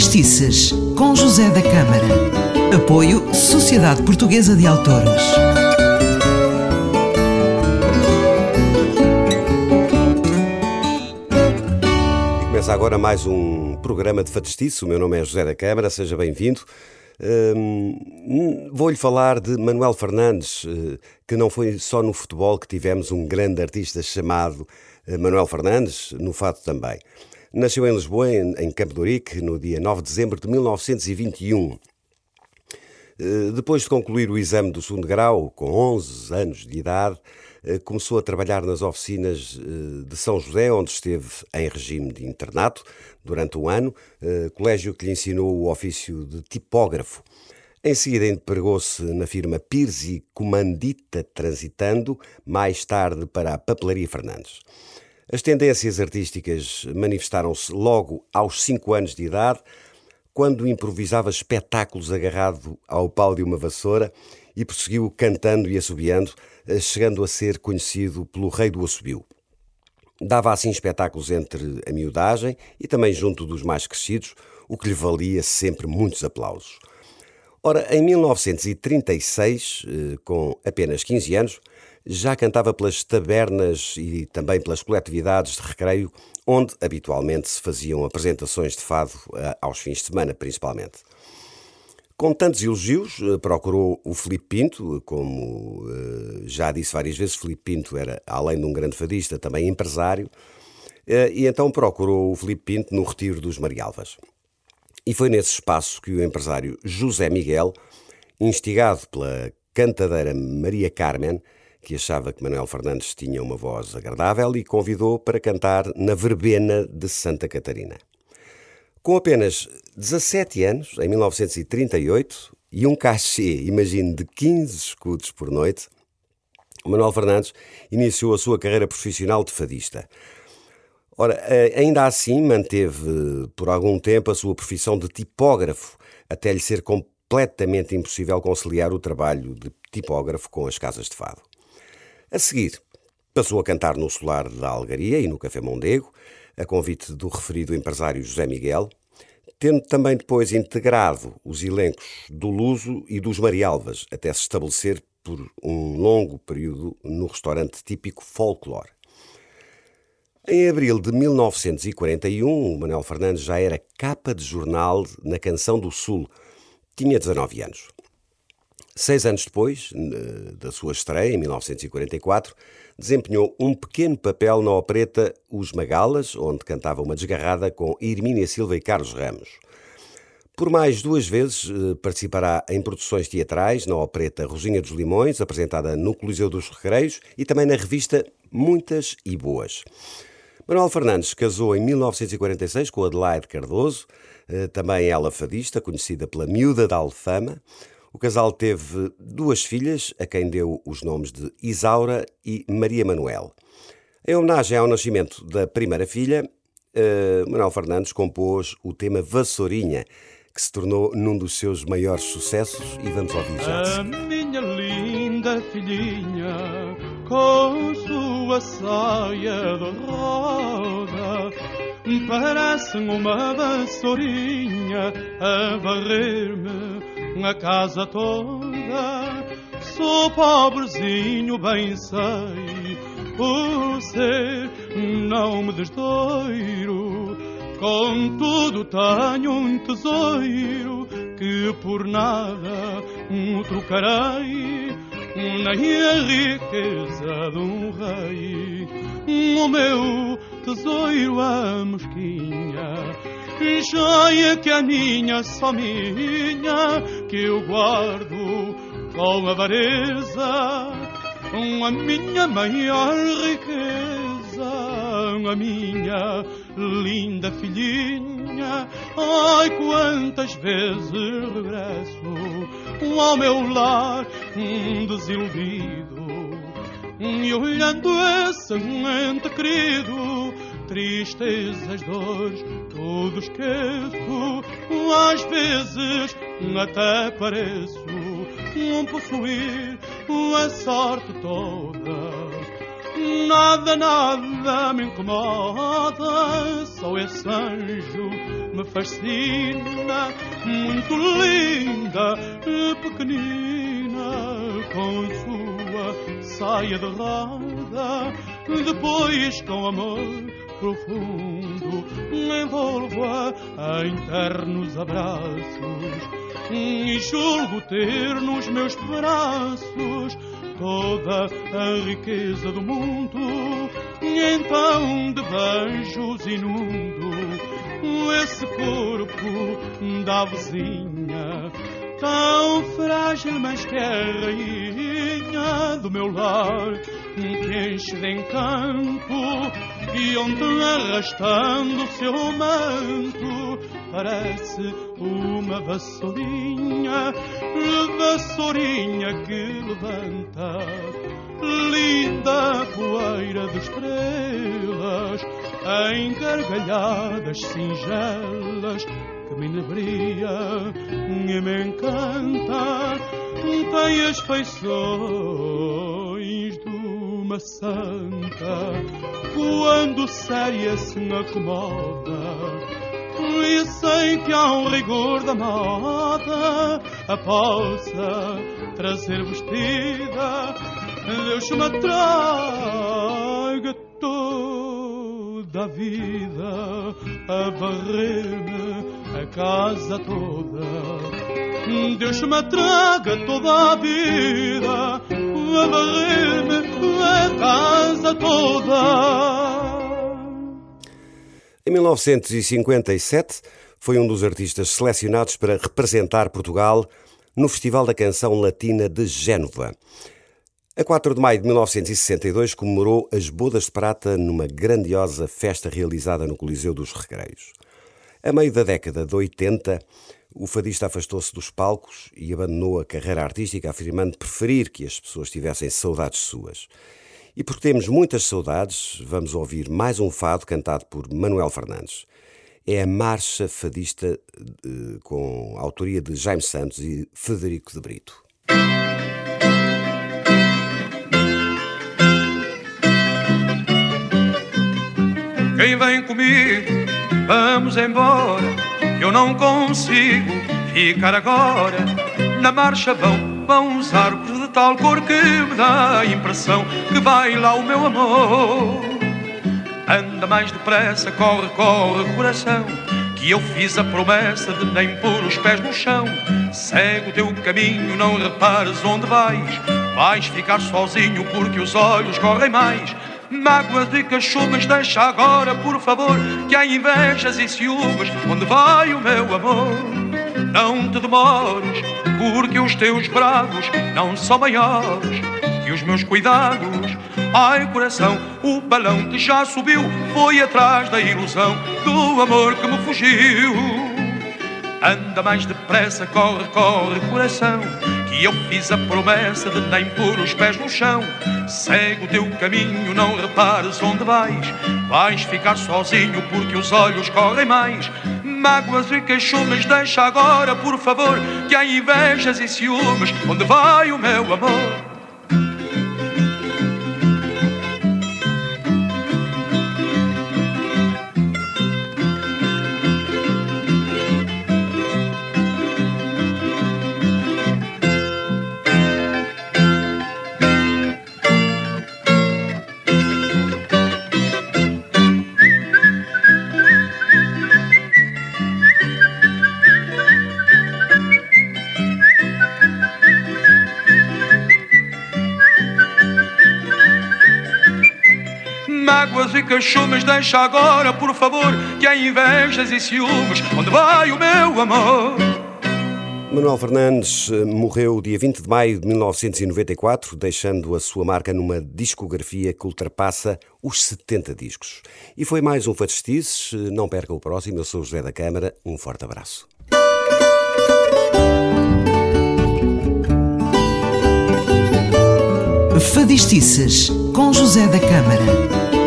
Fadistices, com José da Câmara. Apoio Sociedade Portuguesa de Autores. Começa agora mais um programa de Fadistice. O meu nome é José da Câmara, seja bem-vindo. Hum, Vou-lhe falar de Manuel Fernandes, eh, que não foi só no futebol que tivemos um grande artista chamado eh, Manuel Fernandes, no fato também. Nasceu em Lisboa, em, Campo de Ourique, no dia 9 de dezembro de 1921. Eh, Depois de concluir o exame do segundo grau, com 11 anos de idade, eh, começou a trabalhar nas oficinas eh, de São José, onde esteve em regime de internato durante um ano, colégio que lhe ensinou o ofício de tipógrafo. Em seguida empregou-se na firma Pires e Comandita Transitando, mais tarde para a Papelaria Fernandes. As tendências artísticas manifestaram-se logo aos cinco anos de idade, quando improvisava espetáculos agarrado ao pau de uma vassoura e prosseguiu cantando e assobiando, eh, chegando a ser conhecido pelo Rei do Assobio. Dava assim espetáculos entre a miudagem e também junto dos mais crescidos, o que lhe valia sempre muitos aplausos. Ora, em 1936, eh, com apenas 15 anos, já cantava pelas tabernas e também pelas coletividades de recreio, onde habitualmente se faziam apresentações de fado eh, aos fins de semana, principalmente. Com tantos elogios, eh, procurou o Filipe Pinto, como eh, já disse várias vezes, Filipe Pinto era, além de um grande fadista, também empresário, e então procurou o Filipe Pinto no Retiro dos Marialvas. E foi nesse espaço que o empresário José Miguel, instigado pela cantadeira Maria Carmen, que achava que Manuel Fernandes tinha uma voz agradável, e convidou para cantar na verbena de Santa Catarina. Com apenas 17 anos, em 1938, e um cachê, imagine, de 15 escudos por noite, Manuel Fernandes iniciou a sua carreira profissional de fadista. Ora, eh, ainda assim manteve por algum tempo a sua profissão de tipógrafo, até lhe ser completamente impossível conciliar o trabalho de tipógrafo com as casas de fado. A seguir, passou a cantar no Solar da Algaria e no Café Mondego, a convite do referido empresário José Miguel, tendo também depois integrado os elencos do Luso e dos Marialvas, até se estabelecer por um longo período no restaurante típico Folklore. Em abril de 1941, o Manuel Fernandes já era capa de jornal na Canção do Sul. Tinha 19 anos. Seis anos depois da sua estreia, em 1944, desempenhou um pequeno papel na opereta Os Magalas, onde cantava uma desgarrada com Irmínia Silva e Carlos Ramos. Por mais duas vezes eh, participará em produções teatrais na opereta Rosinha dos Limões, apresentada no Coliseu dos Recreios, e também na revista Muitas e Boas. Manuel Fernandes casou em 1946 com Adelaide Cardoso, eh, também ela fadista, conhecida pela Miúda da Alfama. O casal teve duas filhas, a quem deu os nomes de Isaura e Maria Manuel. Em homenagem ao nascimento da primeira filha, eh, Manuel Fernandes compôs o tema Vassourinha, que se tornou num dos seus maiores sucessos e vamos ouvir já. A minha linda filhinha, com sua saia de roda, parece uma vassourinha a varrer-me a casa toda. Sou pobrezinho, bem sei, por ser não me desdoiro. Contudo tenho um tesouro que por nada trocarei, nem a riqueza de um rei. O meu tesouro a mosquinha, já é que a minha só minha, que eu guardo com avareza, a minha maior riqueza, a minha linda filhinha. Ai, quantas vezes regresso ao meu lar desiludido e olhando esse ente querido, tristezas, dores, tudo esqueço. Às vezes até pareço possuir a sorte toda Nada, nada me incomoda, só esse anjo me fascina, muito linda, pequenina, com sua saia de roda, depois com amor profundo envolvo-a em ternos abraços e julgo ter nos meus braços toda a riqueza do mundo. E então de beijos inundo esse corpo da vizinha, tão frágil, mas que é rainha do meu lar, que enche de encanto onde arrastando seu manto parece uma vassourinha, vassourinha que levanta linda poeira de estrelas em gargalhadas singelas que me inebria e me encanta tem as feições uma santa quando séria se acomoda e sei que há um rigor da moda a possa trazer vestida Deus me traga toda a vida a varrer-me a casa toda. Deus me traga toda a vida em 1957, foi um dos artistas selecionados para representar Portugal no Festival da Canção Latina de Génova. A 4 de maio de 1962 comemorou as Bodas de Prata numa grandiosa festa realizada no Coliseu dos Recreios. A meio da década de 80, o fadista afastou-se dos palcos e abandonou a carreira artística, afirmando preferir que as pessoas tivessem saudades suas. E porque temos muitas saudades, vamos ouvir mais um fado cantado por Manuel Fernandes. É a marcha fadista eh, com autoria de Jaime Santos e Federico de Brito. Quem vem comigo, vamos embora. Eu não consigo ficar agora. Na marcha vão, vão os arcos tal cor que me dá a impressão que vai lá o meu amor. Anda mais depressa, corre, corre, coração, que eu fiz a promessa de nem pôr os pés no chão. Segue o teu caminho, não repares onde vais, vais ficar sozinho porque os olhos correm mais. Mágoas de cachumas, deixa agora, por favor, que há invejas e ciúmes, onde vai o meu amor? Não te demores, porque os teus bravos não são maiores que os meus cuidados. Ai, coração, o balão que já subiu foi atrás da ilusão do amor que me fugiu. Anda mais depressa, corre, corre, coração, que eu fiz a promessa de nem pôr os pés no chão. Segue o teu caminho, não repares onde vais. Vais ficar sozinho porque os olhos correm mais mágoas e queixumes, deixa agora, por favor, que há invejas e ciúmes. Onde vai o meu amor? Queixumes, deixa agora, por favor, que há invejas e ciúmes. Onde vai o meu amor? Manuel Fernandes eh, morreu dia 20 de maio de 1994, deixando a sua marca numa discografia que ultrapassa os 70 discos. E foi mais um Fadestices. Eh, não perca o próximo. Eu sou o José da Câmara. Um forte abraço. Fadistices com José da Câmara.